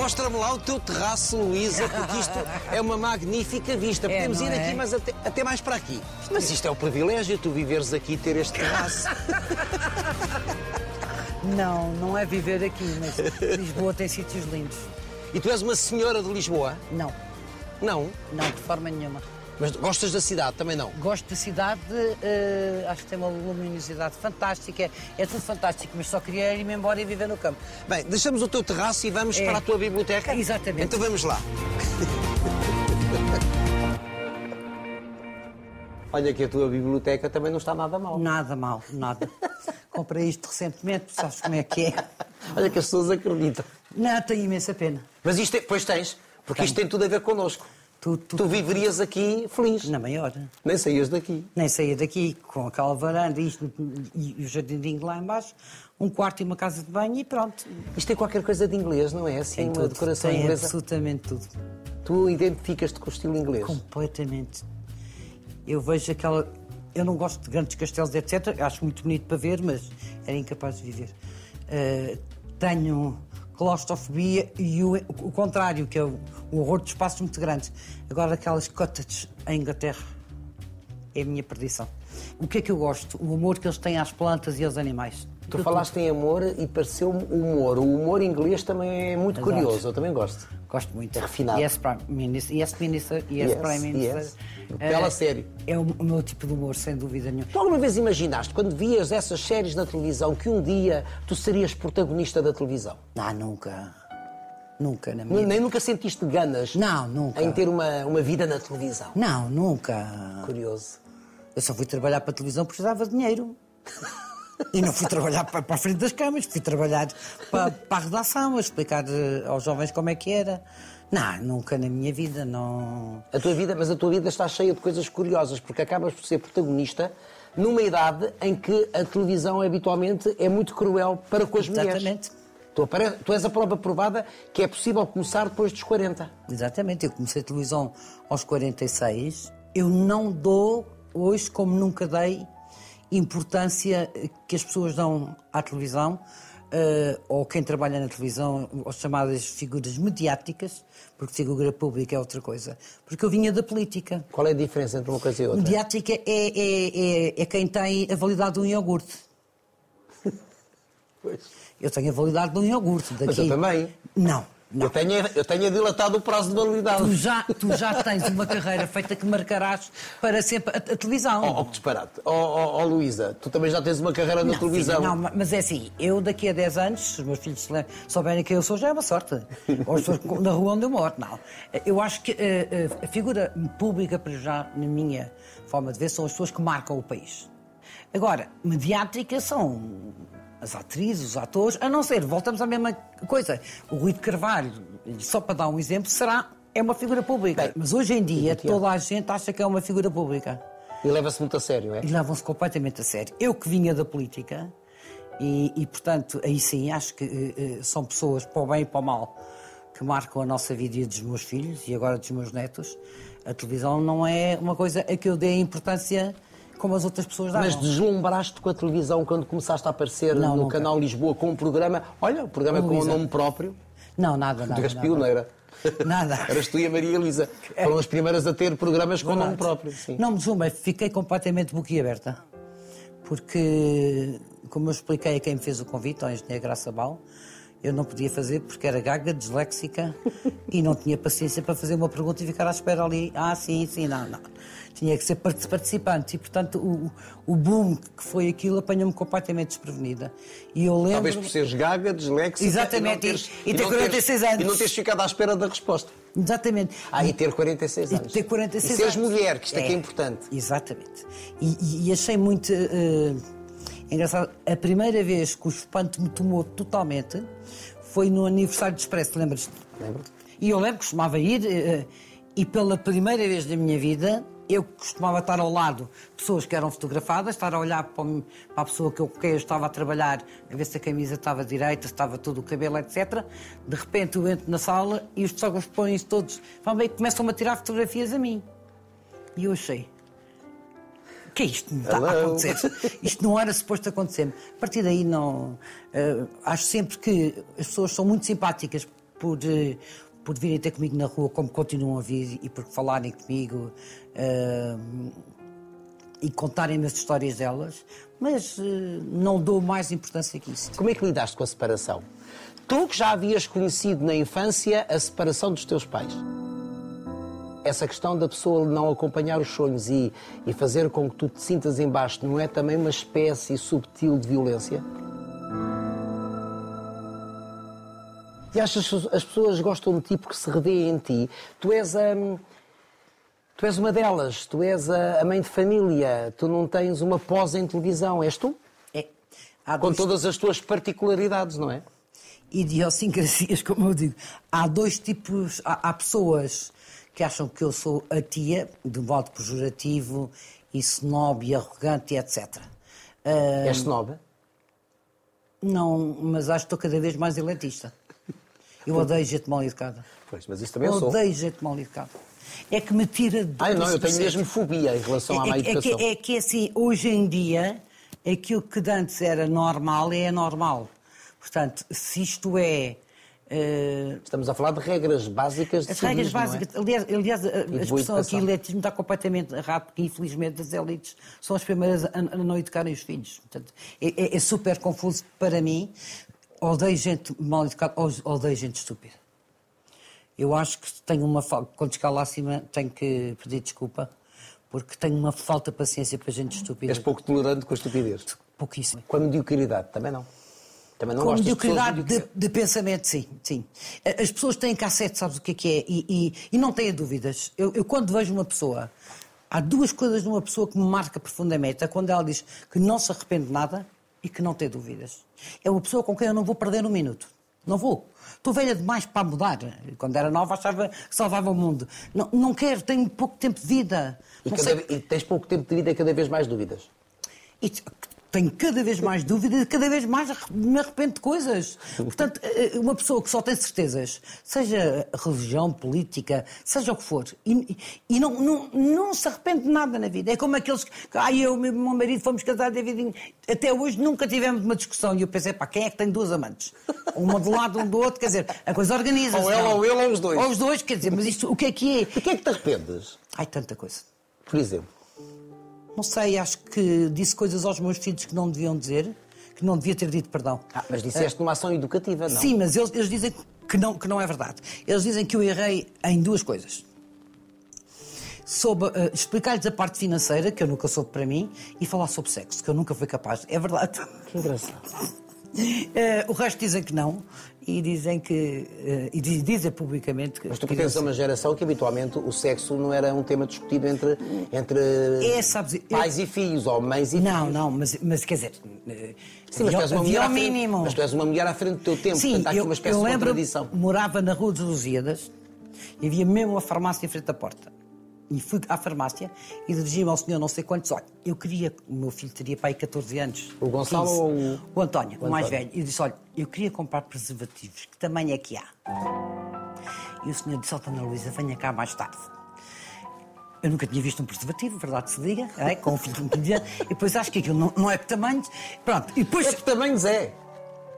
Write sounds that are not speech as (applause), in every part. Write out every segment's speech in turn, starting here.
Mostra-me lá o teu terraço, Luísa, porque isto é uma magnífica vista. É, Podemos ir é? aqui, mas até, até mais para aqui. Mas isto é o privilégio, tu viveres aqui e ter este terraço. (laughs) Não, não é viver aqui, mas Lisboa tem sítios lindos. E tu és uma senhora de Lisboa? Não, Não. não, de forma nenhuma. Mas gostas da cidade? Também não. Gosto da cidade, eh, acho que tem uma luminosidade fantástica, é, é tudo fantástico, mas só queria ir-me embora e viver no campo. Bem, deixamos o teu terraço e vamos É. para a tua biblioteca? Exatamente. Então vamos lá. (laughs) Olha que a tua biblioteca também não está nada mal. Nada mal, nada. (laughs) Comprei isto recentemente, sabes como é que é? (laughs) Olha que as pessoas acreditam. Não, tenho imensa pena. Mas isto, é, pois tens, porque Tenho. isto tem tudo a ver connosco. Tu, tu, Tu viverias aqui feliz. Na maior. Nem saías daqui. Nem saía daqui com aquela varanda e, e o jardinzinho lá embaixo, um quarto e uma casa de banho e pronto. Isto tem qualquer coisa de inglês, não é? Assim, uma tudo, decoração tem inglesa. absolutamente tudo. Tu identificas-te com o estilo inglês. Completamente. Eu vejo aquela. Eu não gosto de grandes castelos, etc. Acho muito bonito para ver, mas era incapaz de viver. Uh, tenho claustrofobia e o, o contrário, que é o, o horror de espaços muito grandes. Agora, aquelas cottages em Inglaterra é a minha perdição. O que é que eu gosto? O amor que eles têm às plantas e aos animais. Tu Eu- falaste em amor e pareceu-me o humor. O humor inglês também é muito Exato. curioso, eu também gosto. Gosto muito. É refinado. Yes, Prime Minister. Yes, Minister. Yes, Yes, Prime Minister. yes. Bela Eh, série. É o, o meu tipo de humor, sem dúvida nenhuma. Tu alguma vez imaginaste, quando vias essas séries na televisão, que um dia tu serias protagonista da televisão? Ah, nunca. Nunca na minha Nem nunca sentiste ganas Não, nunca. em ter uma, uma vida na televisão? Não, nunca. Curioso. Eu só fui trabalhar para a televisão porque precisava de dinheiro. (laughs) (laughs) E não fui trabalhar para, para a frente das câmaras, fui trabalhar para, para a redação, a explicar eh, aos jovens como é que era. Não, nunca na minha vida, não. A tua vida, mas a tua vida está cheia de coisas curiosas, porque acabas por ser protagonista numa idade em que a televisão habitualmente é muito cruel para com as mulheres. Exatamente. Tu, apare- tu és a prova provada que é possível começar depois dos 40. Exatamente, eu comecei a televisão aos 46. Eu não dou, hoje, como nunca dei, importância que as pessoas dão à televisão, eh, ou quem trabalha na televisão, as chamadas figuras mediáticas, porque figura pública é outra coisa. Porque eu vinha da política. Qual é a diferença entre uma coisa e outra? Mediática é, é, é, é quem tem a validade de um iogurte. (laughs) Pois. Eu tenho a validade de um iogurte. Daqui... Mas eu também. Não. Eu tenho, eu tenho dilatado o prazo de validade. Tu já, tu já tens uma carreira feita que marcarás para sempre a, a televisão. Oh, oh, que disparate. Oh, oh, oh, Luísa, tu também já tens uma carreira na Não, televisão. não, mas é assim, eu daqui a 10 anos, se os meus filhos souberem quem eu sou, já é uma sorte. Ou pessoas (laughs) na rua onde eu moro, não. Eu acho que eh, eh, a figura pública, para já, na minha forma de ver, são as pessoas que marcam o país. Agora, mediática são as atrizes, os atores, a não ser, voltamos à mesma coisa. O Rui de Carvalho, só para dar um exemplo, será, é uma figura pública. Bem, mas hoje em dia, toda a gente acha que é uma figura pública E leva-se muito a sério, é? e levam-se completamente a sério. Eu que vinha da política, e, e, portanto, aí sim, acho que eh, são pessoas para o bem e para o mal que marcam a nossa vida e dos meus filhos e agora dos meus netos. A televisão não é uma coisa a que eu dê importância como as outras pessoas davam. Mas deslumbraste com a televisão quando começaste a aparecer Não, no nunca. canal Lisboa com um programa. Olha, um programa com o nome próprio. Não, nada, nada. Tu és pioneira. Nada. (laughs) Eras tu e a Maria Elisa. Foram as primeiras a ter programas com nome Verdade. próprio. Sim. Não me deslumbra, fiquei completamente boquiaberta. Porque, como eu expliquei a quem me fez o convite, ao engenheiro Graça Bal, eu não podia fazer porque era gaga, disléxica (laughs) e não tinha paciência para fazer uma pergunta e ficar à espera ali. Ah, sim, sim, não, não. Tinha que ser parti- participante e, portanto, o, o boom que foi aquilo apanhou-me completamente desprevenida. E eu lembro. Talvez por seres gaga, disléxica Exatamente, e, não teres, e- e ter não teres- 46 anos. E não teres ficado à espera da resposta. Exatamente. Ah, e ter 46 E anos. ter 46 e seres anos. mulher, que isto é, que é importante. Exatamente. E, e- e achei muito eh, engraçado. A primeira vez que o espanto me tomou totalmente foi no aniversário do Expresso, lembras-te? Lembro. E eu lembro que costumava ir eh, e pela primeira vez na minha vida eu costumava estar ao lado de pessoas que eram fotografadas, estar a olhar para, a pessoa que eu, com quem eu estava a trabalhar, a ver se a camisa estava direita, se estava todo o cabelo, etc. De repente eu entro na sala e os fotógrafos põem-se todos, vão bem, começam-me a tirar fotografias a mim. E eu achei, o que é isto me está a Hello. acontecer? Isto não era suposto acontecer. A partir daí, não. eh, acho sempre que as pessoas são muito simpáticas por, eh, por virem ter comigo na rua, como continuam a vir, e por falarem comigo uh, e contarem-me as histórias delas, mas uh, não dou mais importância que isso. Como é que lidaste com a separação? Tu que já havias conhecido na infância a separação dos teus pais. Essa questão da pessoa não acompanhar os sonhos e, e fazer com que tu te sintas embaixo não é também uma espécie subtil de violência? E achas que as pessoas gostam de ti porque se revêem em ti? Tu és a. Tu és uma delas, tu és a, mãe de família, tu não tens uma pós em televisão, és tu? É. Com dois... todas as tuas particularidades, não é? Idiosincrasias, (laughs) como eu digo. Há dois tipos. Há, há pessoas que acham que eu sou a tia, de modo pejorativo e snob e arrogante, etc. Uh... És snob? Não, mas acho que estou cada vez mais elitista. Eu odeio gente mal educada. Pois, mas isso também eu sou. Odeio gente mal educada. É que me tira de. Ah, não, eu tenho mesmo fobia em relação à má educação. É que, é que assim, hoje em dia, aquilo que antes era normal é normal. Portanto, se isto é. Uh... Estamos a falar de regras básicas de As regras é? básicas. É? Aliás, aliás a, a expressão aqui, elitismo, está completamente errado, porque infelizmente as elites são as primeiras a, a não educarem os filhos. Portanto, é, é, é super confuso para mim odeio gente mal educada, odeio gente estúpida. Eu acho que tenho uma falta. Quando chegar lá acima, tenho que pedir desculpa, porque tenho uma falta de paciência para gente estúpida. És pouco tolerante com a estupidez? Pouquíssimo. Com a mediocridade, também não. Também não com mediocridade de, de, pensamento, sim, sim. As pessoas têm cassete, sabes o que é que é? E, e, e não têm dúvidas. Eu, eu, quando vejo uma pessoa, há duas coisas numa pessoa que me marca profundamente. É quando ela diz que não se arrepende de nada e que não tem dúvidas. É uma pessoa com quem eu não vou perder um minuto. Não vou. Estou velha demais para mudar. Quando era nova achava que salvava o mundo. Não, não quero, tenho pouco tempo de vida. E, cada, e tens pouco tempo de vida e cada vez mais dúvidas. E tenho cada vez mais dúvidas e cada vez mais me arrependo de coisas. Portanto, eh, uma pessoa que só tem certezas, seja religião, política, seja o que for, e, e não, não, não, se arrepende de nada na vida. É como aqueles que, ah, eu e o meu marido fomos casados vida até hoje nunca tivemos uma discussão. E eu pensei, pá, quem é que tem duas amantes? Uma de um lado, um do outro, quer dizer, a coisa organiza-se. Ou ela, ou ele, ou os dois. Ou os dois, quer dizer, mas isto, o que é que é? De que é que te arrependes? Ai, tanta coisa. Por exemplo? Não sei, acho que disse coisas aos meus filhos que não deviam dizer, que não devia ter dito perdão. Ah, mas disseste uh, numa ação educativa, não? Sim, mas eles, eles dizem que não, que não é verdade. Eles dizem que eu errei em duas coisas. Soube uh, explicar-lhes a parte financeira, que eu nunca soube para mim, e falar sobre sexo, que eu nunca fui capaz. É verdade. Que engraçado. Uh, (laughs) o resto dizem que não e dizem que uh, e dizem publicamente que mas tu pertences a uma geração que habitualmente o sexo não era um tema discutido entre entre é, sabes, pais eu... e filhos ou mães e não, filhos. não mas mas quer dizer Sim, mas tu és uma mulher mínimo. mas tu és uma mulher à frente do teu tempo Sim, portanto há aqui uma espécie eu de lembro, contradição. morava na Rua dos Lusíadas e havia mesmo uma farmácia em frente à porta e fui à farmácia e dirigi-me ao senhor não sei quantos. Olha, eu queria, o meu filho teria pai 14 anos. O Gonçalo 15, ou o... o António, o, o mais velho. E disse: Olha, eu queria comprar preservativos, que tamanho é que há? E o senhor disse: Ó, oh, Dona Luísa, venha cá mais tarde. Eu nunca tinha visto um preservativo, verdade se diga, é? com um filho de um E depois acho que aquilo não, não é por tamanhos. Pronto, e depois. É por tamanhos, é.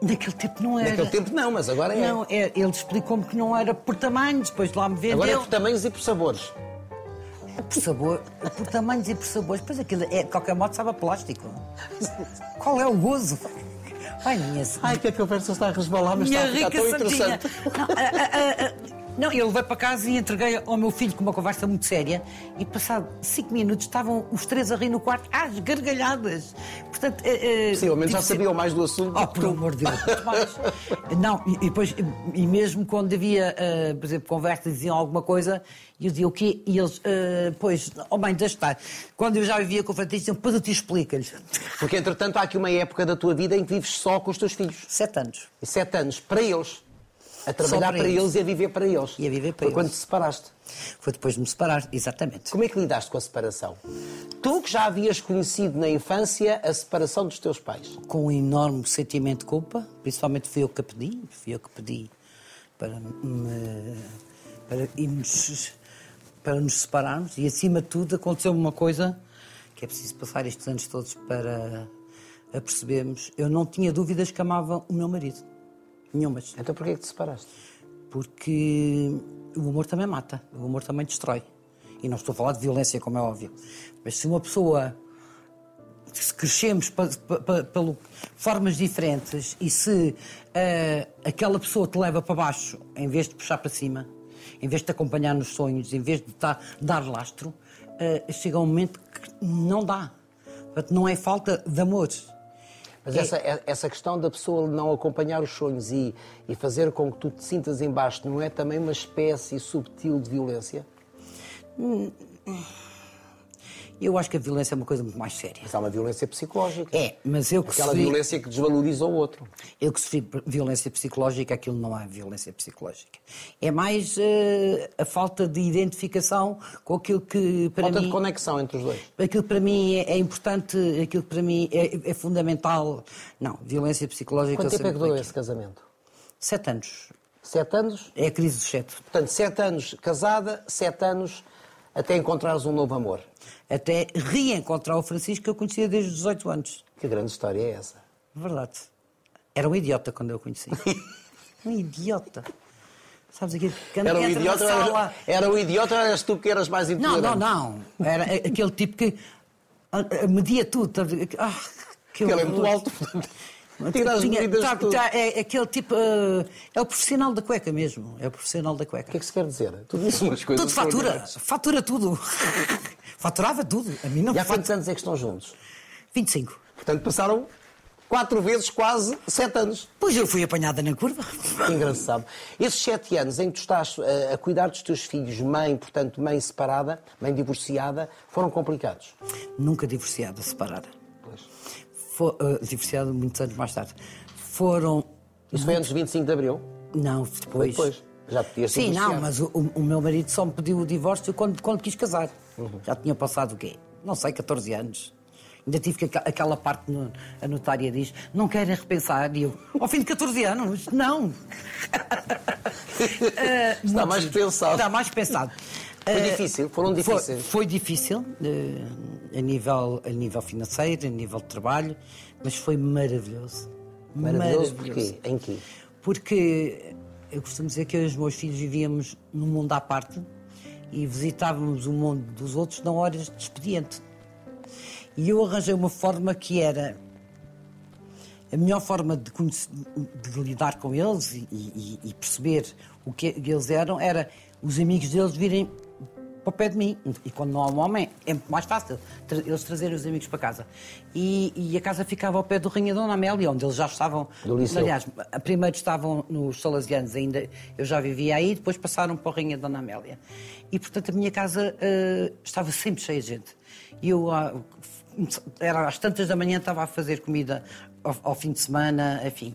Naquele tempo não era. Naquele tempo não, mas agora é. Não, é, ele explicou-me que não era por tamanhos, depois lá me vendeu. Agora é por tamanhos e por sabores. Por sabor, por tamanhos e por sabores. Pois aquilo, é, de qualquer modo, sabe a plástico. Qual é o gozo? Ai, minha Ai, que a conversa está a resvalar, mas minha está a ficar tão interessante. Não, a, a, a, não, eu levei para casa e entreguei ao meu filho com uma conversa muito séria e passado cinco minutos estavam os três a rir no quarto às gargalhadas. Portanto, uh, Possivelmente já sabiam mais do assunto. Oh, por amor de Deus, (laughs) não, e, e, depois, e mesmo quando havia, uh, por exemplo, conversa, diziam alguma coisa e eu dizia o quê? E eles, uh, pois, oh mãe, deixa estar. Quando eu já vivia com o Francisco, diziam, depois eu te explico-lhes. Porque, entretanto, há aqui uma época da tua vida em que vives só com os teus filhos. Sete anos. E sete anos, para eles. A trabalhar para, para eles. eles. e a viver para eles. E a viver para Foi eles. quando te separaste. Foi depois de me separar, exatamente. Como é que lidaste com a separação? Tu que já havias conhecido na infância a separação dos teus pais. Com um enorme sentimento de culpa, principalmente fui eu que a pedi, fui eu que pedi para, me, para irmos para nos separarmos e acima de tudo aconteceu uma coisa que é preciso passar estes anos todos para percebermos. Eu não tinha dúvidas que amava o meu marido. Nenhumas. Então porquê que te separaste? Porque o humor também mata, o humor também destrói. E não estou a falar de violência, como é óbvio. Mas se uma pessoa. Se crescemos pa, pelo formas diferentes e se uh, aquela pessoa te leva para baixo em vez de puxar para cima, em vez de te acompanhar nos sonhos, em vez de tá, dar lastro, uh, chega um momento que não dá. Portanto, não é falta de amor. Mas é... essa, essa questão da pessoa não acompanhar os sonhos e, e fazer com que tu te sintas embaixo não é também uma espécie subtil de violência? Hum. Eu acho que a violência é uma coisa muito mais séria. Mas há uma violência psicológica. É, mas eu que Aquela sofri... violência que desvaloriza o outro. Eu que sofri violência psicológica, aquilo não é violência psicológica. É mais uh, a falta de identificação com aquilo que para falta mim... de conexão entre os dois. Aquilo que para mim é, é importante, aquilo que para mim é, é, fundamental. Não, violência psicológica... Quanto tempo é que durou esse casamento? Sete anos. Sete anos? É a crise dos sete. Portanto, sete anos casada, sete anos até encontrares um novo amor. Até reencontrar o Francisco que eu conhecia desde os 18 anos. Que grande história é essa? Verdade. Era um idiota quando eu o conheci. (laughs) um idiota. Sabes aquilo que era um idiota, era, era um idiota ou eras tu que eras mais intolerante? Não, não, não. Era aquele tipo que media tudo. Ah, que ele é muito alto. Medidas tá, tá, é aquele tipo. Uh, é o profissional da cueca mesmo. É o profissional da cueca. O que é que se quer dizer? Tu disse umas coisas. Tudo fatura. Fatura tudo. (laughs) Faturava tudo. A mim não E há quantos anos é que estão juntos? 25. Portanto, passaram quatro vezes quase sete anos. Pois eu fui apanhada na curva. Que engraçado. Esses sete anos em que tu estás eh, a cuidar dos teus filhos, mãe, portanto, mãe separada, mãe divorciada, foram complicados? Nunca divorciada, separada for, uh, divorciado muitos anos mais tarde. Foram. Isso foi antes de 25 de Abril? Não, depois. depois. Já podias Sim, não, mas o, o, meu marido só me pediu o divórcio quando, quando quis casar. Uhum. Já tinha passado o quê? Não sei, 14 anos. Ainda tive que aquela parte, no, a notária diz, não querem repensar. E eu, ao fim de 14 anos, não. uh, (laughs) está mais pensado. Está mais pensado. Foi difícil? Foram difíceis? Foi, foi difícil. Uh, a nível, a nível financeiro, a nível de trabalho, mas foi maravilhoso. Maravilhoso, maravilhoso. porquê? Em quê? Porque eu costumo dizer que eu e os meus filhos vivíamos num mundo à parte e visitávamos o mundo dos outros na horas de expediente. E eu arranjei uma forma que era a melhor forma de, conhecer, de lidar com eles e, e, e, perceber o que eles eram era os amigos deles virem para o pé de mim. E quando não há um homem, é muito mais fácil eles trazerem os amigos para casa. E, e a casa ficava ao pé do Rainha Dona Amélia, onde eles já estavam. Do liceu. Aliás, primeiro estavam nos Salesianos, ainda eu já vivia aí, depois passaram para o Rainha Dona Amélia. E portanto a minha casa uh, estava sempre cheia de gente. E eu, uh, era às tantas da manhã, estava a fazer comida ao, ao fim de semana, enfim.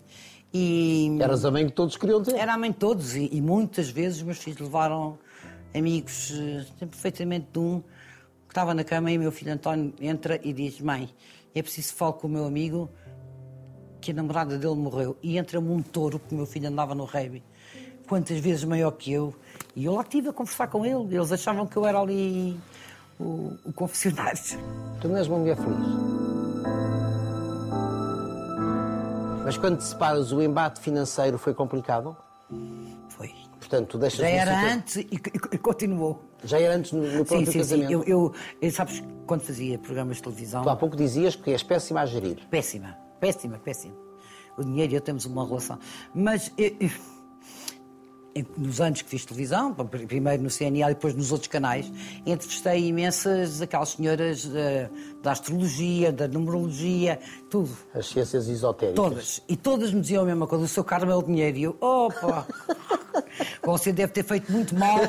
E, Eras a mãe que todos queriam ter? Era a mãe de todos, e, e muitas vezes meus filhos levaram amigos, eh, perfeitamente de um que estava na cama e meu filho António entra e diz: Mãe, é preciso falar com o meu amigo que a namorada dele morreu. E entra-me um touro, que o meu filho andava no rugby, quantas vezes maior que eu. E eu lá estive a conversar com ele. Eles achavam que eu era ali o, o confessionário. Tu não és uma mulher feliz. Mas quando te separas, o embate financeiro foi complicado? Portanto, deixas Já era antes e, e, continuou. Já era antes no, no próprio sim, sim, casamento? Sim, eu, eu, eu, sabes, quando fazia programas de televisão... Tu há pouco dizias que és péssima a gerir. Péssima, péssima, péssima. O dinheiro e eu temos uma relação. Mas... Eu, nos anos que fiz televisão, primeiro no CNA e depois nos outros canais, entrevistei imensas aquelas senhoras da, eh, da astrologia, da numerologia, tudo. As ciências esotéricas. Todas. E todas me diziam a mesma coisa, o seu karma é o dinheiro. E eu, opa, você deve ter feito muito mal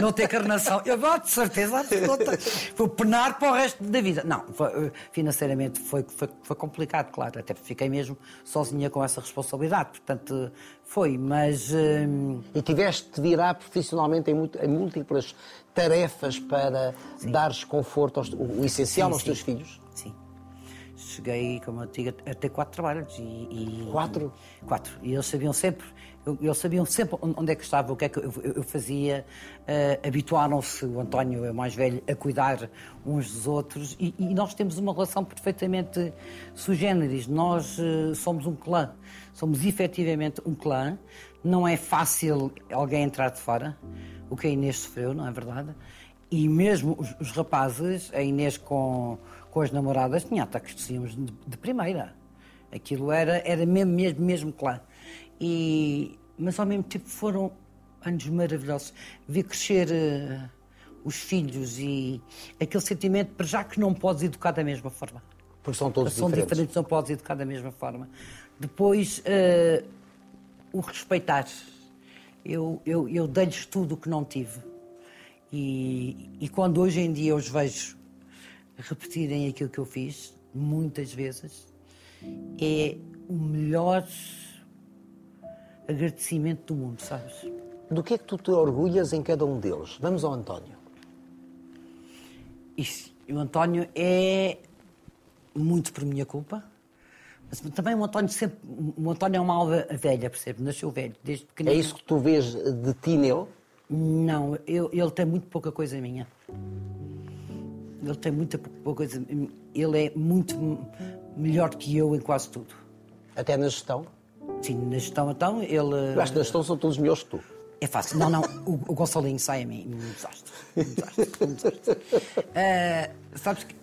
não ter carnação. Eu vou, de certeza absoluta. Vou penar para o resto da vida. Não, eh, financeiramente foi, foi, foi complicado, claro. Até fiquei mesmo sozinha com essa responsabilidade. Portanto, foi, mas. Hum... E tiveste de virar profissionalmente em, em múltiplas tarefas para sim. dares conforto, aos, o essencial sim, aos sim. teus filhos? Sim. cheguei, como eu digo, a ter quatro trabalhos. E, e- Quatro? Quatro. E eles sabiam sempre, eles sabiam sempre onde é que estava, o que é que eu, eu- fazia. eh, Habituaram-se, o António é o mais velho, a cuidar uns dos outros. E, e nós temos uma relação perfeitamente sui generis. Nós eh, somos um clã. Somos efetivamente um clã. Não é fácil alguém entrar de fora, o que a Inês sofreu, não é verdade? E mesmo os, os rapazes, a Inês com, com as namoradas, tinha ataques de ciúmes de, de primeira. Aquilo era, era mesmo, mesmo, mesmo clã. E, mas ao mesmo tempo foram anos maravilhosos. Ver crescer eh, os filhos e aquele sentimento, para já que não podes educar da mesma forma. Porque são todos São diferentes. diferentes, não podes educar da mesma forma. Depois, eh, o respeitar. Eu, eu, eu dei-lhes tudo o que não tive. E, e quando hoje em dia os vejo repetirem aquilo que eu fiz, muitas vezes, é o melhor agradecimento do mundo, sabes? Do que é que tu te orgulhas em cada um deles? Vamos ao António. Isso. O António é muito por minha culpa. Mas também o António sempre. O António é uma alma velha, percebe? Nasceu velho, desde É pequenino. isso que tu vês de ti nele? Não, eu- ele tem muito pouca coisa minha. Ele tem muita pou- pouca coisa. Ele é muito melhor que eu em quase tudo. Até na gestão? Sim, na gestão, então, ele. Eu acho que na gestão são todos melhores que tu. É fácil. Não, não, o, o Gonçalinho sai a mim. Um desastre. Um desastre. Um desastre. Ah, sabes que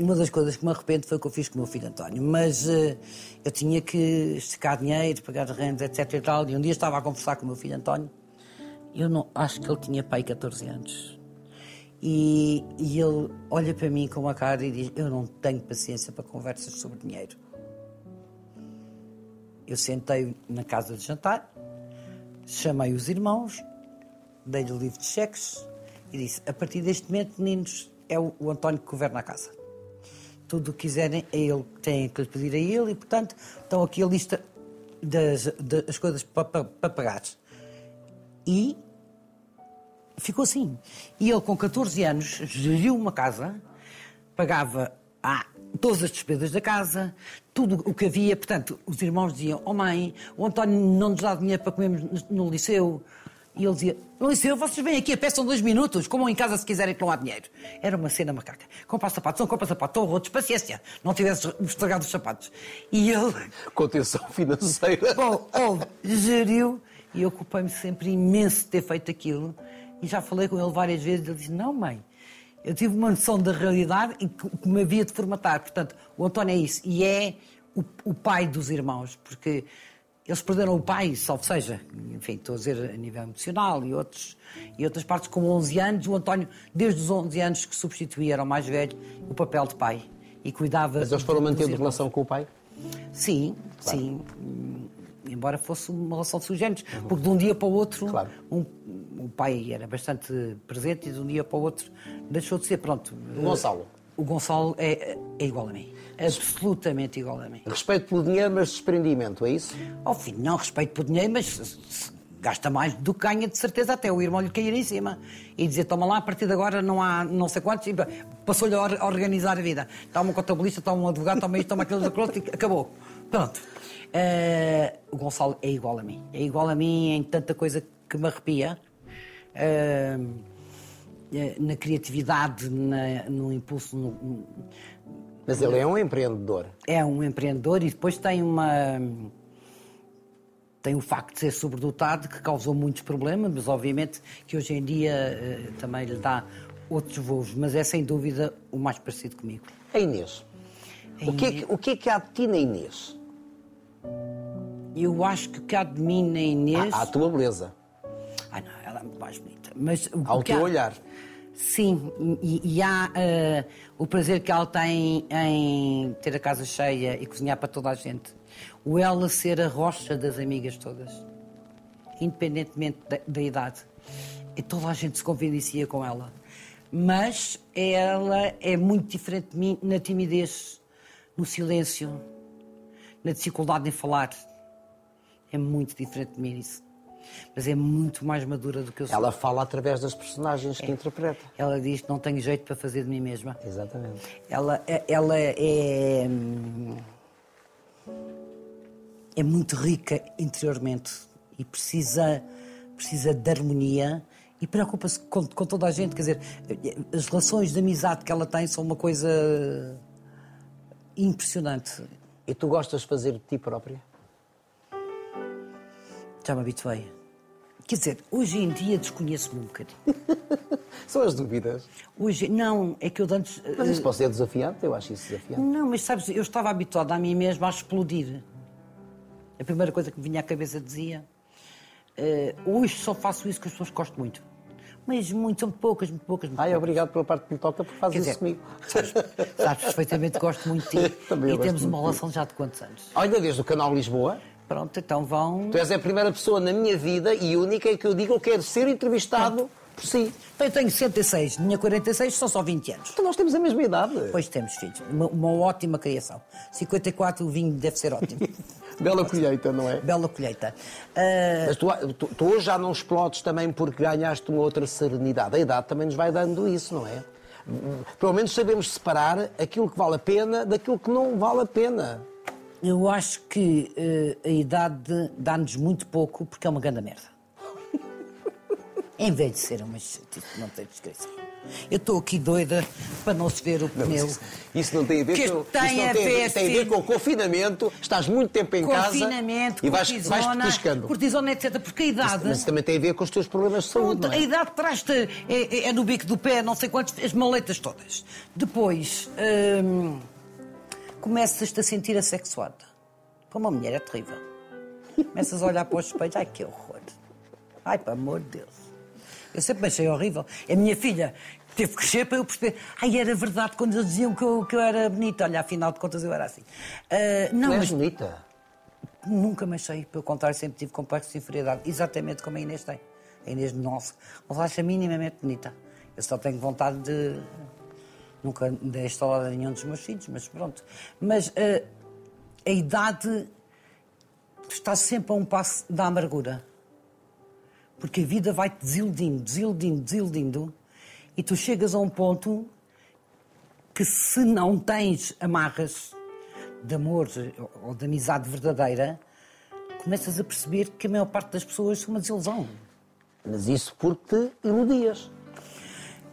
uma das coisas que me arrependo foi o que eu fiz com o meu filho António. Mas ah, eu tinha que esticar dinheiro, pagar rendas, etc e tal. E um dia estava a conversar com o meu filho António. Eu não, acho que ele tinha pai 14 anos. E, e ele olha para mim com uma cara e diz: Eu não tenho paciência para conversas sobre dinheiro. Eu sentei na casa de jantar, chamei os irmãos, dei-lhe o livro de cheques e disse: A partir deste momento, meninos, é o, o António que governa a casa. Tudo o que quiserem, é ele que tem que lhe pedir a ele e, portanto, estão aqui a lista das, das coisas para, para, para pagar. E ficou assim. E ele, com 14 anos, geriu uma casa, pagava ah, todas as despesas da casa, tudo o que havia. Portanto, os irmãos diziam: Oh mãe, o António não nos dá dinheiro para comermos no liceu. E ele dizia: No liceu, vocês vêm aqui são dois minutos, comam em casa se quiserem que não há dinheiro. Era uma cena macaca. Comprar sapatos, não compra sapatos, estão rotos, paciência, não tivesse estragado os sapatos. E ele. (laughs) Contenção financeira. Bom, houve, geriu e eu ocupei-me sempre imenso de ter feito aquilo. E já falei com ele várias vezes. Ele disse: Não, mãe, eu tive uma noção da realidade e que, me havia de formatar. Portanto, o António é isso. E é o, o pai dos irmãos, porque eles perderam o pai, salvo seja, enfim, estou a dizer a nível emocional e, outros, e outras partes, com 11 anos. O António, desde os 11 anos que substituía, era o mais velho, o papel de pai. E cuidava. Mas eles foram mantendo relação com o pai? Sim, sim. Embora fosse uma relação sui generis, porque de um dia para o outro Claro. um- o pai era bastante presente e de um dia para o outro deixou de ser. Pronto. O Gonçalo? O Gonçalo é, é igual a mim. Absolutamente igual a mim. Respeito pelo dinheiro, mas desprendimento, é isso? Ao fim, não respeito por dinheiro, mas gasta mais do que ganha, de certeza, até o irmão lhe cair em cima e dizer: toma lá, a partir de agora não há não sei quantos, passou-lhe a or- a organizar a vida. Toma um contabilista, toma um advogado, toma isto, toma aquilo, e acabou. Pronto. Eh, o Gonçalo é igual a mim. É igual a mim em tanta coisa que me arrepia. Eh, na criatividade, na- no impulso, no, Mas ele é um empreendedor. é um empreendedor e depois tem uma. Tem o facto de ser sobredotado, que causou muitos problemas, mas obviamente que hoje em dia também lhe dá outros voos. Mas é sem dúvida o mais parecido comigo. A Inês. O que, é que, o que é que há de ti na Inês? Eu acho que há de mim na Inês. Há a tua beleza. Ai não, ela é muito mais bonita. Mas Há o teu olhar. Sim, e, e há eh, o prazer que ela tem em ter a casa cheia e cozinhar para toda a gente. O ela ser a rocha das amigas todas, independentemente da, da idade. E toda a gente se convivencia com ela. Mas ela é muito diferente de mim na timidez, no silêncio, na dificuldade em falar. É muito diferente de mim isso. Mas é muito mais madura do que eu sou. Ela fala através das personagens que interpreta. Ela diz que não tenho jeito para fazer de mim mesma. Exatamente. Ela, é- ela é. hum, É muito rica interiormente e precisa, precisa de harmonia e preocupa-se com, com toda a gente. Quer dizer, as relações de amizade que ela tem são uma coisa impressionante. E tu gostas de fazer de ti própria? Já me habituei. Quer dizer, hoje em dia desconheço-me um bocadinho. (laughs) São as dúvidas. Hoje, não, é que eu antes. Mas isso pode ser desafiante, eu acho isso desafiante. Não, mas sabes, eu estava habituada a mim mesma a explodir. A primeira coisa que me vinha à cabeça dizia: "Eh, hoje só faço isso que as pessoas gostam muito. Mas muito, são poucas, muito poucas. Muito Ai, poucas. obrigado pela parte que me toca, porque fazes isso comigo. Sabes, sabes perfeitamente gosto muito de ti. (laughs) Também e temos uma relação já de quantos anos? Olha, desde o canal Lisboa, Pronto, então vão. tu és a primeira pessoa na minha vida e única em que eu digo eu quero ser entrevistado por si. Bem, Eu tenho 66, minha 46, são só 20 anos. Então nós temos a mesma idade. Depois temos filhos. Uma, uma ótima criação. 54, o vinho deve ser ótimo. (laughs) Bela colheita, não é? Bela colheita. Ah, Mas tu, tu, tu hoje já não explodes também porque ganhaste uma outra serenidade. A idade também nos vai dando isso, não é? Pelo menos sabemos separar aquilo que vale a pena daquilo que não vale a pena. Eu acho que eh, a idade dá-nos muito pouco porque é uma grande merda. em vez de ser uma chatice, não tem descrição. Eu estou aqui doida para não se ver o pneu. Isso, isso não tem a ver Que com, tem a tem, ver, tem a ver com o confinamento. Estás muito tempo em Confinamento, casa e vais, cortisona, vais petiscando. cortisona, etc. Porque a idade... Mas isso também tem a ver com os teus problemas de saúde, Pronto, não A é? idade traz-te. É, é- é no bico do pé, não sei quantos, as maletas todas. Depois, hum, começas-te a sentir assexuada. Para uma mulher é terrível. Começas a olhar para os espelhos, ai que horror. Ai, pelo amor de Deus. Eu sempre me achei horrível. A minha filha teve que crescer para eu perceber. Ai, era verdade quando eles diziam que eu, que eu era bonita. Olha, afinal de contas eu era assim. Ah, não, Tu és mas bonita. Nunca me achei, pelo contrário, sempre tive complexo de inferioridade, exatamente como a Inês tem. A Inês se, não se acha minimamente bonita. Eu só tenho vontade de. Nunca dei estalada a nenhum dos meus filhos, mas pronto. Mas eh, a idade está sempre a um passo da amargura. Porque a vida vai-te desiludindo, desiludindo, desiludindo, e tu chegas a um ponto que se não tens amarras de amor ou de amizade verdadeira, começas a perceber que a maior parte das pessoas são uma desilusão. Mas isso porque te iludias.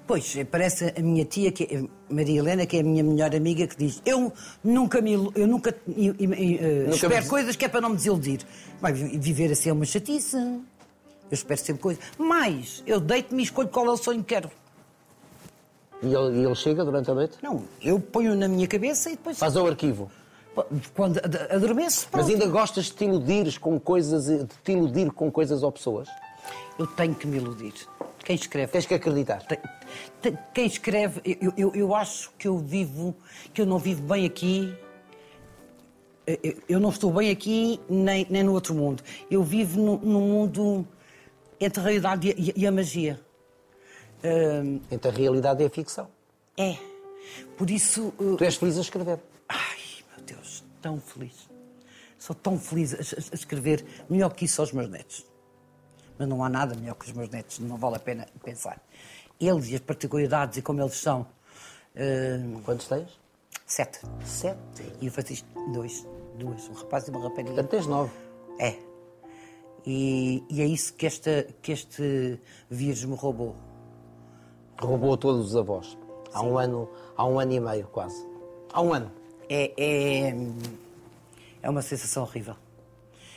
Pois, parece a minha tia, que é Maria Helena, que é a minha melhor amiga, que diz: Eu nunca me. Eu nunca, e- e- eh, Nunca espero me- coisas que é para não me desiludir. Vai vi- viver assim é uma chatice. Eu espero sempre coisas. Mas eu deito-me e escolho qual é o sonho que quero. E ele, ele chega durante a noite? Não, eu ponho na minha cabeça e depois. Faz ao arquivo. Quando ad- adormeço, Mas pronto. ainda gostas de te iludires com coisas, de te iludir com coisas ou pessoas? eu tenho que me iludir. Quem escreve Tens que acreditar. Tem- tem- Quem escreve, eu, eu, eu acho que eu vivo, que eu não vivo bem aqui. Eu- eu- não estou bem aqui nem, nem no outro mundo. Eu vivo num mundo entre a realidade e a, e a magia. Hum, Entre a realidade e a ficção. é. Por isso. uh, Tu és feliz a escrever. Ai, meu Deus, tão feliz. Sou tão feliz a, a- a escrever melhor que isso aos meus netos. Mas não há nada melhor que os meus netos, não vale a pena pensar. Eles e as particularidades e como eles são. hum, Quantos tens? sete. Sete. E faço isto dois. Duas, um rapaz e uma rapariga. Portanto, tens nove. É. E, e é isso que, esta, que este vírus me roubou. Roubou todos os avós. Há um ano, há um ano e meio, quase. Há um ano. É, é, é uma sensação horrível.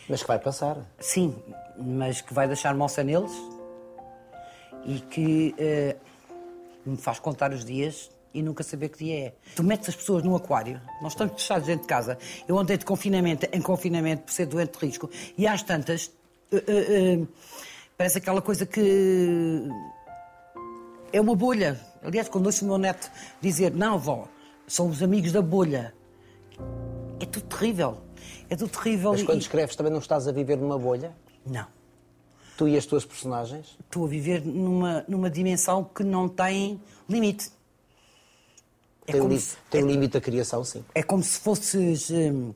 Mas que vai passar. Sim, mas que vai deixar moça neles e que eh, me faz contar os dias e nunca saber que dia é. Tu metes as pessoas num aquário, nós estamos fechados dentro de casa. Eu andei de confinamento em confinamento por ser doente de risco e às tantas eh, eh, parece aquela coisa que é uma bolha. Aliás, quando ouço o meu neto dizer, não, vó, são os amigos da bolha. É tudo terrível. É tudo terrível. Mas e- quando escreves também não estás a viver numa bolha? Não. Tu e as tuas personagens? Estou a viver numa, numa dimensão que não tem limite. É tem li- se, tem limite a criação, sim. é como se fosses. hum,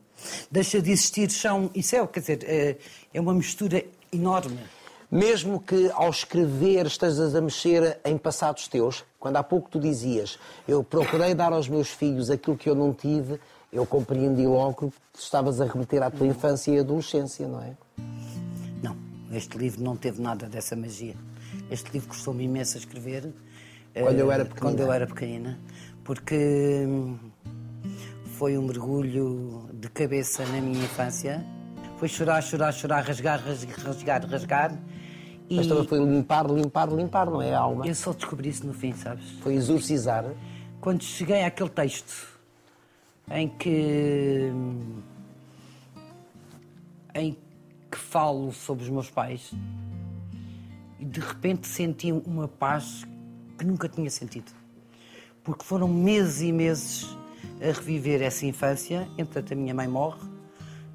deixa de existir chão e céu. Quer dizer, é, é uma mistura enorme. Mesmo que ao escrever estejas a mexer em passados teus, quando há pouco tu dizias, eu procurei dar aos meus filhos aquilo que eu não tive, eu compreendi logo que estavas a remeter à tua infância e adolescência, não é? Não, este livro não teve nada dessa magia. Este livro custou-me imenso a escrever. Quando eu era eh, pequenina. Quando eu era pequenina. Porque hum, foi um mergulho de cabeça na minha infância. Foi chorar, chorar, chorar, rasgar, rasgar, rasgar, rasgar. E Mas também foi limpar, limpar, limpar, não é a alma? eu só descobri isso no fim, sabes? Foi exorcizar. Quando cheguei àquele texto em que. em que falo sobre os meus pais e de repente senti uma paz que nunca tinha sentido. Porque foram meses e meses a reviver essa infância. Entretanto, a minha mãe morre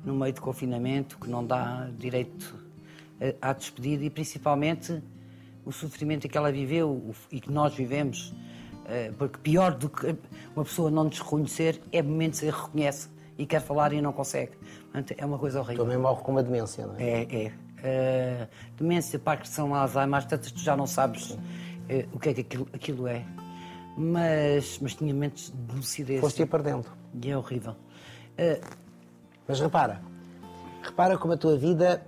no meio de confinamento, que não dá direito a- à despedida e principalmente o sofrimento que ela viveu e que nós vivemos. Eh, Porque pior do que uma pessoa não nos reconhecer é momentos em que reconhece e quer falar e não consegue. Portanto, é uma coisa horrível. Também morre com uma demência, não é? É, é. Uh, demência, Parkinson, Alzheimer, tantas tu já não sabes uh, o que é que aquilo, aquilo é. Mas, mas tinha mentes de lucidez. Foste-a perdendo. E é horrível. Uh, Mas repara, repara como a tua vida,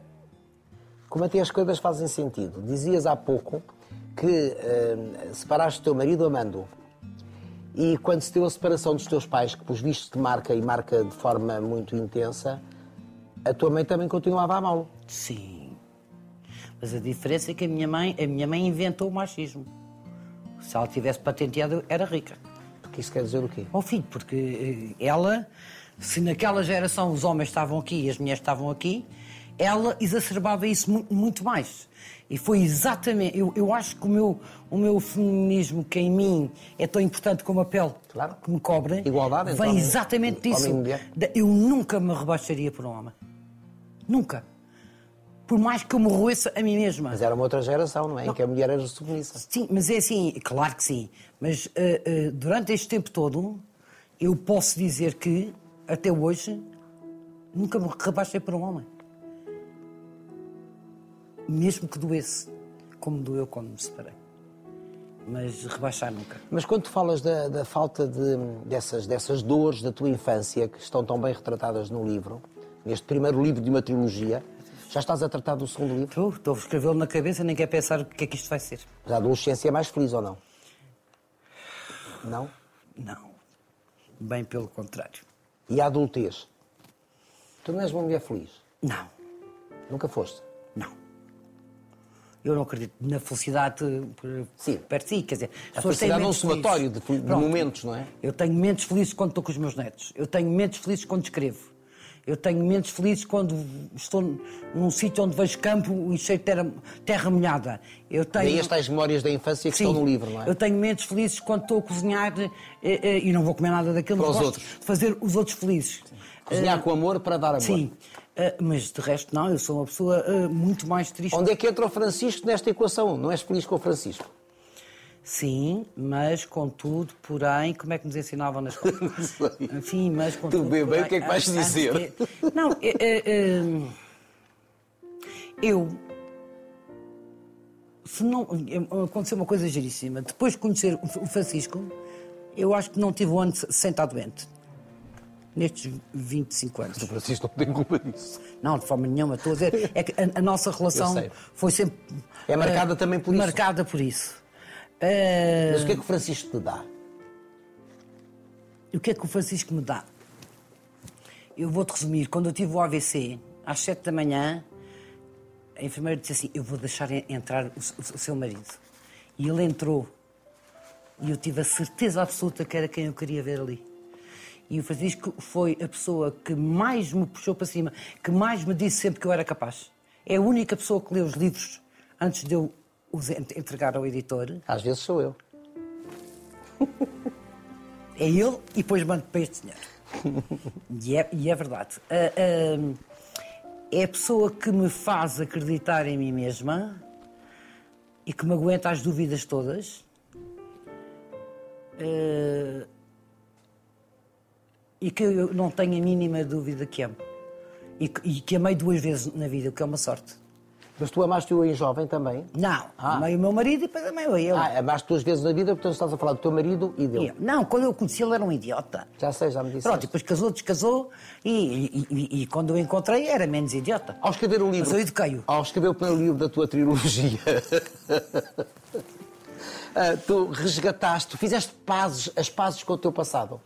como até as coisas fazem sentido. Dizias há pouco que eh, separaste o teu marido amando. E quando se deu a separação dos teus pais, que pelos vistos te marca e marca de forma muito intensa, a tua mãe também continuava a amá-lo. sim. Mas a diferença é que a minha mãe, a minha mãe inventou o machismo. Se ela tivesse patenteado, era rica. Porque isso quer dizer o quê? Ó filho, porque eh, ela, se naquela geração os homens estavam aqui e as mulheres estavam aqui, ela exacerbava isso mu- muito mais. E foi exatamente. Eu, eu acho que o meu, o meu feminismo, que em mim é tão importante como a pele Claro. que me cobre, Igualdade vem homem- exatamente disso. Eu nunca me rebaixaria por um homem. Nunca. Por mais que eu me roeça a mim mesma. Mas era uma outra geração, não é? Em que a mulher era submissa. Sim, mas é assim, claro que sim. Mas eh, eh, durante este tempo todo, eu posso dizer que, até hoje, nunca me rebaixei para um homem. Mesmo que doesse, como doeu quando me separei. Mas rebaixar nunca. Mas quando tu falas da, da falta de, dessas, dessas dores da tua infância, que estão tão bem retratadas no livro, neste primeiro livro de uma trilogia, já estás a tratar do segundo livro? Estou, estou a escrevê-lo na cabeça, nem quer pensar o que é que isto vai ser. Mas a adolescência é mais feliz ou não? Não? Não. Bem pelo contrário. E a adultez? Tu não és uma mulher feliz? Não. Nunca foste? Não. Eu não acredito na felicidade Sim. perto de si. Quer dizer, A felicidade é um somatório de, de momentos, não é? Eu tenho momentos felizes quando estou com os meus netos. Eu tenho momentos felizes quando escrevo. Eu tenho momentos felizes quando estou num sítio onde vejo campo e cheio de terra, terra molhada. Eu tenho... Daí as tais memórias da infância que Sim, estão no livro, não é? Eu tenho momentos felizes quando estou a cozinhar eh, eh, e não vou comer nada daquilo, Para mas os outros. de fazer os outros felizes. Cozinhar com amor para dar amor. Sim, Eh, mas de resto não, eu sou uma pessoa eh, muito mais triste. Onde é que entra o Francisco nesta equação? Não és feliz com o Francisco? Sim, mas contudo, porém, como é que nos ensinavam na (laughs) escola? Não sei. Enfim, mas contudo. Tu bem, bem, porém, o que é que vais antes dizer? de- Não, é, é, é, eu. Se não. Aconteceu uma coisa giríssima. Depois de conhecer o Francisco, eu acho que não tive um ano sem estar doente. Nestes 25 anos. O Francisco não tem culpa disso. Não, de forma nenhuma. Estou a dizer, é que a, a nossa (laughs) relação foi sempre. É marcada eh, também por isso. Marcada por isso. Eh, Mas o que é que o Francisco te dá? O que é que o Francisco me dá? Eu vou-te resumir. Quando eu tive o AVC, às 7 da manhã, a enfermeira disse assim: Eu vou deixar en- entrar o, s- o seu marido. E ele entrou. E eu tive a certeza absoluta que era quem eu queria ver ali. E o Francisco foi a pessoa que mais me puxou para cima, que mais me disse sempre que eu era capaz. É a única pessoa que lê os livros antes de eu entregar ao editor. Às vezes sou eu. (laughs) É ele e depois mando para este senhor. (laughs) e, é, e é verdade. Ah, ah, é a pessoa que me faz acreditar em mim mesma e que me aguenta as dúvidas todas. Ah, e que eu não tenho a mínima dúvida que amo. E e que amei duas vezes na vida, o que é uma sorte. Mas tu amaste-o em jovem também? Não, ah. amei o meu marido e depois amei eu. Ah, amaste duas vezes na vida, portanto estás a falar do teu marido e dele. Não, quando eu conheci ele era um idiota. Já sei, já me disse. Pronto, depois casou, descasou e, e, e, e, quando o encontrei era menos idiota. Ao escrever o livro. Mas eu eduquei-o. Ao escrever o primeiro livro da tua trilogia. (laughs) Ah, tu resgataste, tu fizeste pazes, as pazes com o teu passado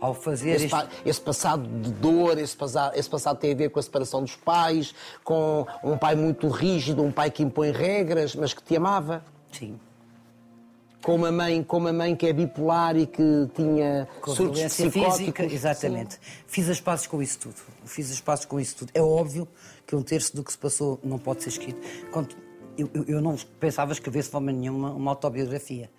ao fazer esse, este... esse, passado de dor, esse passado, esse passado tem a ver com a separação dos pais, com um pai muito rígido, um pai que impõe regras, mas que te amava. Sim. Com uma mãe, com uma mãe que é bipolar e que tinha com violência física, exatamente. Sim. Fiz as pazes com isso tudo. Fiz as pazes com isso tudo. É óbvio que um terço do que se passou não pode ser escrito. Quando eu, eu, eu não pensava escrever de forma nenhuma uma autobiografia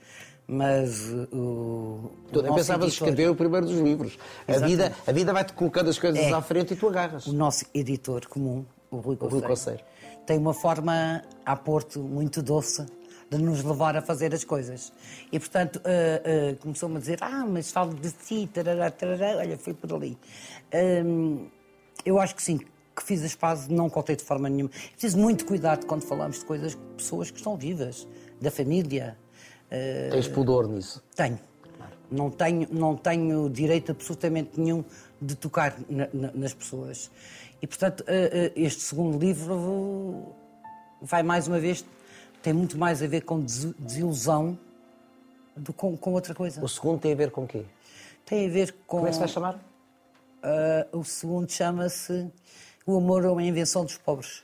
mas o. Tu nem pensavas editor... escrever o primeiro dos livros. A vida, a vida vai-te colocando as coisas é. à frente e tu agarras. O nosso editor comum, o Rui Conceiro, tem uma forma a Porto muito doce de nos levar a fazer as coisas. E, portanto, uh, uh, começou-me a dizer: Ah, mas falo de ti, tarará, tarará. olha, foi por ali. Um, eu acho que sim, que fiz as pazes, não contei de forma nenhuma. Preciso muito cuidado quando falamos de coisas, pessoas que estão vivas, da família. Tens pudor nisso? Tenho. Não tenho, não tenho direito absolutamente nenhum de tocar na, na, nas pessoas. E, portanto, eh, eh, este segundo livro vai mais uma vez, tem muito mais a ver com desilusão do que com, com outra coisa. O segundo tem a ver com quê? Tem a ver com. Como é que se vai chamar? Uh, o segundo chama-se O Amor ou a Invenção dos Pobres.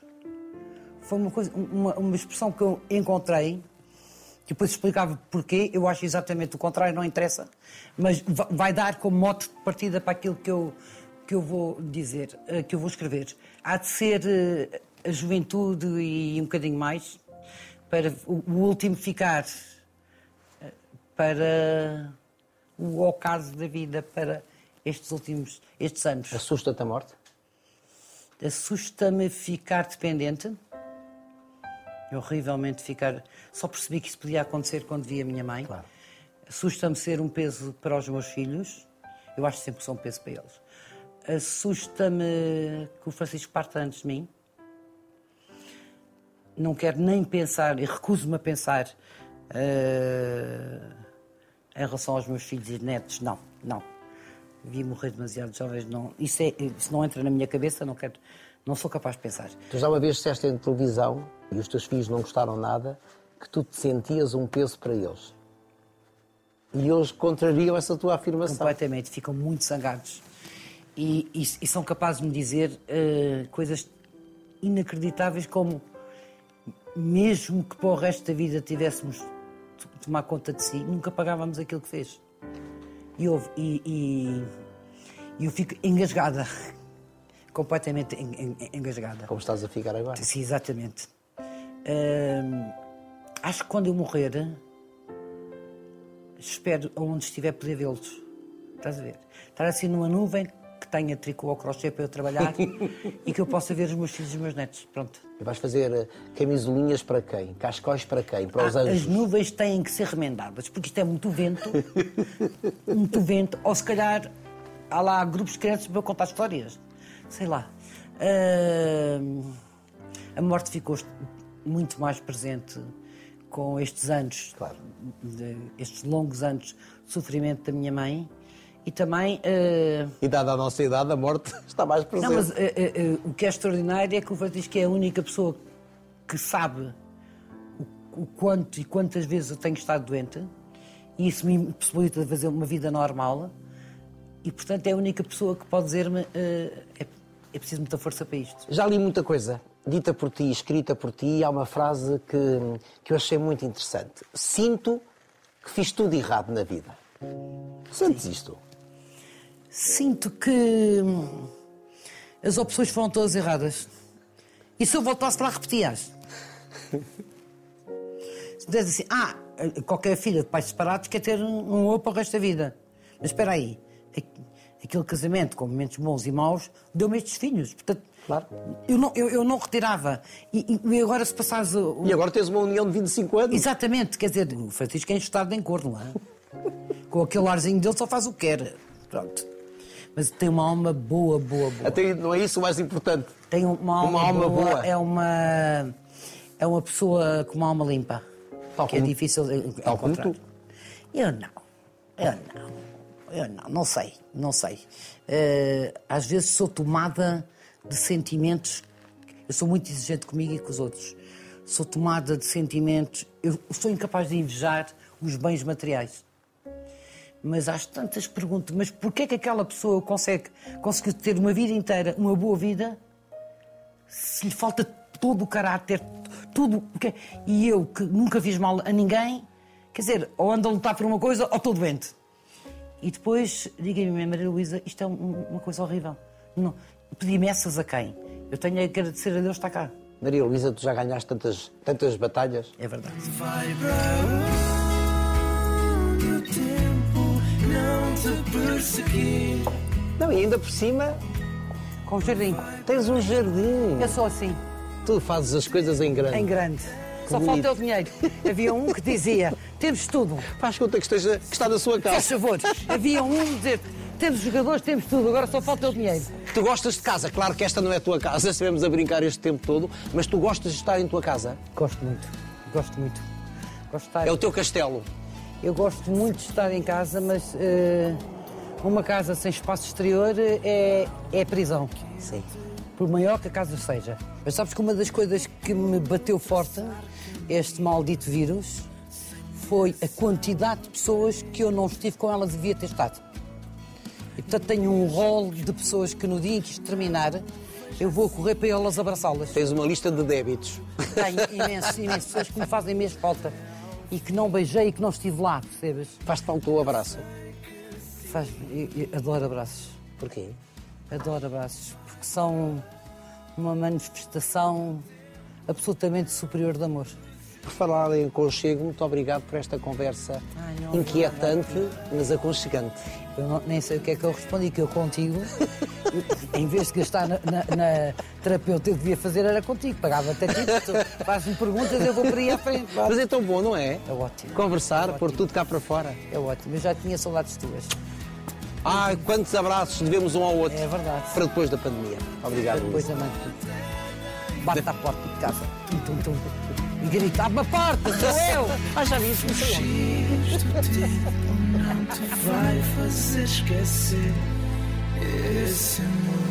Foi uma, coisa, uma, uma expressão que eu encontrei depois explicava porquê, eu acho exatamente o contrário, não interessa, mas vai dar como mote de partida para aquilo que eu, que eu vou dizer, eh, que eu vou escrever. Há de ser eh, a juventude e um bocadinho mais, para o último ficar eh, para o ocaso da vida, para estes últimos estes anos. Assusta-te a morte? Assusta-me ficar dependente é horrivelmente ficar. Só percebi que isso podia acontecer quando vi a minha mãe. Claro. Assusta-me ser um peso para os meus filhos. Eu acho sempre que sou um peso para eles. Assusta-me que o Francisco parta antes de mim. Não quero nem pensar e recuso-me a pensar uh, em relação aos meus filhos e netos. Não, não. Vi morrer demasiado jovens. Não. Isso, é, isso não entra na minha cabeça. Não quero não sou capaz de pensar. Tu já uma vez disseste em televisão, e os teus filhos não gostaram nada, que tu te sentias um peso para eles. E hoje contrariam essa tua afirmação. Completamente, ficam muito zangados. E, e, e são capazes de me dizer uh, coisas inacreditáveis como mesmo que para o resto da vida tivéssemos de tomar conta de si, nunca pagávamos aquilo que fez. E, houve, e, e, e eu fico engasgada completamente engasgada. Como estás a ficar agora? Sim, exatamente. Acho que quando eu morrer, espero aonde estiver poder vê-los. Estás a ver? Estar assim numa nuvem que tenha tricô ou crochê para eu trabalhar (laughs) e que eu possa ver os meus filhos e os meus netos. Pronto. E vais fazer eh, camisolinhas para quem? Cascóis para quem? Para os ah, anjos? As nuvens têm que ser remendadas, porque isto é muito vento. (laughs) muito vento. Ou se calhar há lá grupos de crianças para eu contar histórias sei lá. Uh, a morte ficou muito mais presente com estes anos, claro. de, estes longos anos de sofrimento da minha mãe. E também. Uh... E dada a nossa idade, a morte (laughs) está mais presente. Não, mas uh, uh, o que é extraordinário é que o Francisco é a única pessoa que sabe o, o, quanto e quantas vezes eu tenho estado doente, e isso me possibilita fazer uma vida normal. E, portanto, é a única pessoa que pode dizer-me: é é preciso muita força para isto. Já li muita coisa dita por ti, escrita por ti, e há uma frase que, que eu achei muito interessante. Sinto que fiz tudo errado na vida. Sentes Sim. isto? Sinto que as opções foram todas erradas. E se eu voltasse lá, repetias? (laughs) se me assim, ah, qualquer filha de pais separados quer ter um ovo para o resto da vida. Mas espera aí, aquele casamento com momentos bons e maus deu-me estes filhos. Portanto, claro. eu, não, eu, eu não retirava. E, e, agora, se passares. O... E agora tens uma união de 25 anos. Exatamente, quer dizer, o Francisco é estado em cor, não é? (laughs) com aquele arzinho dele só faz o que quer. Pronto. Mas tem uma alma boa, boa, boa. Até não é isso o mais importante. Tem uma alma, Uma alma boa. É uma, é uma pessoa com uma alma limpa. Tal que é como- difícil de tal como encontrar. tu. Eu não. Eu não. Eu não. Não sei. Não sei. Eh, às vezes sou tomada de sentimentos. Eu sou muito exigente comigo e com os outros. Sou tomada de sentimentos. Eu sou incapaz de invejar os bens materiais. Mas há tantas perguntas. Mas porquê é que aquela pessoa consegue, consegue ter uma vida inteira, uma boa vida, se lhe falta todo o caráter, tudo. que- E eu, que nunca fiz mal a ninguém, quer dizer, ou ando a lutar por uma coisa ou estou doente. E depois, diga-me, Maria Luísa, isto é um- uma coisa horrível. Não, pedi messas a quem? Eu tenho a agradecer a Deus estar cá. Maria Luísa, tu já ganhaste tantas, tantas batalhas. É verdade. Vai para onde o tempo não te perseguir. Não, e ainda por cima Com jardim. tens um jardim. Eu sou assim, Tu fazes as coisas em grande. em grande. Só bonito. falta o dinheiro. Havia um que dizia: temos tudo. Faz conta que, esteja, que está na sua Faz casa. favor. Havia um dizer: temos jogadores, temos tudo, agora só falta o dinheiro. Tu gostas de casa. Claro que esta não é a tua casa, (laughs) estivemos a brincar este tempo todo, mas tu gostas de estar em tua casa. Gosto muito, gosto muito. Gosto estar... É o teu castelo. Eu gosto muito de estar em casa, mas eh, uma casa sem espaço exterior é, é prisão. Sim. Por maior que a casa seja. Mas sabes que uma das coisas que me bateu forte, este maldito vírus, foi a quantidade de pessoas que eu não estive com elas devia ter estado. E portanto tenho um rol de pessoas que no dia em que isto terminar, eu vou correr para elas abraçá-las. Tens uma lista de débitos. Tenho imensos, (laughs) imensas pessoas que me fazem mesmo falta e que não beijei e que não estive lá, percebes? Faz-te falta o abraço. Faz, eu, eu adoro abraços. Porquê? Adoro abraços, porque são uma manifestação absolutamente superior de amor. Por falar em aconchego, muito obrigado por esta conversa Ai, não, inquietante, mas aconchegante. Eu não- nem sei o que é que eu respondi, que eu contigo, (laughs) em vez de gastar na, na- na terapeuta, eu devia fazer era contigo. Pagava até ti, tu fazes-me perguntas, eu vou para aí à frente. Mas é tão bom, não é? É ótimo. Conversar, É pôr ótimo. tudo cá para fora. É ótimo, eu já tinha saudades tuas. Ai, quantos abraços devemos um ao outro. É verdade. Para depois da pandemia. Obrigado, Depois Luísa. da mãe tudo. Bate à porta de casa. Tum, tum, tum. E grita, abre a porta, sou (laughs) eu! Ah, já vi isso, não sei não te vai fazer esquecer esse amor.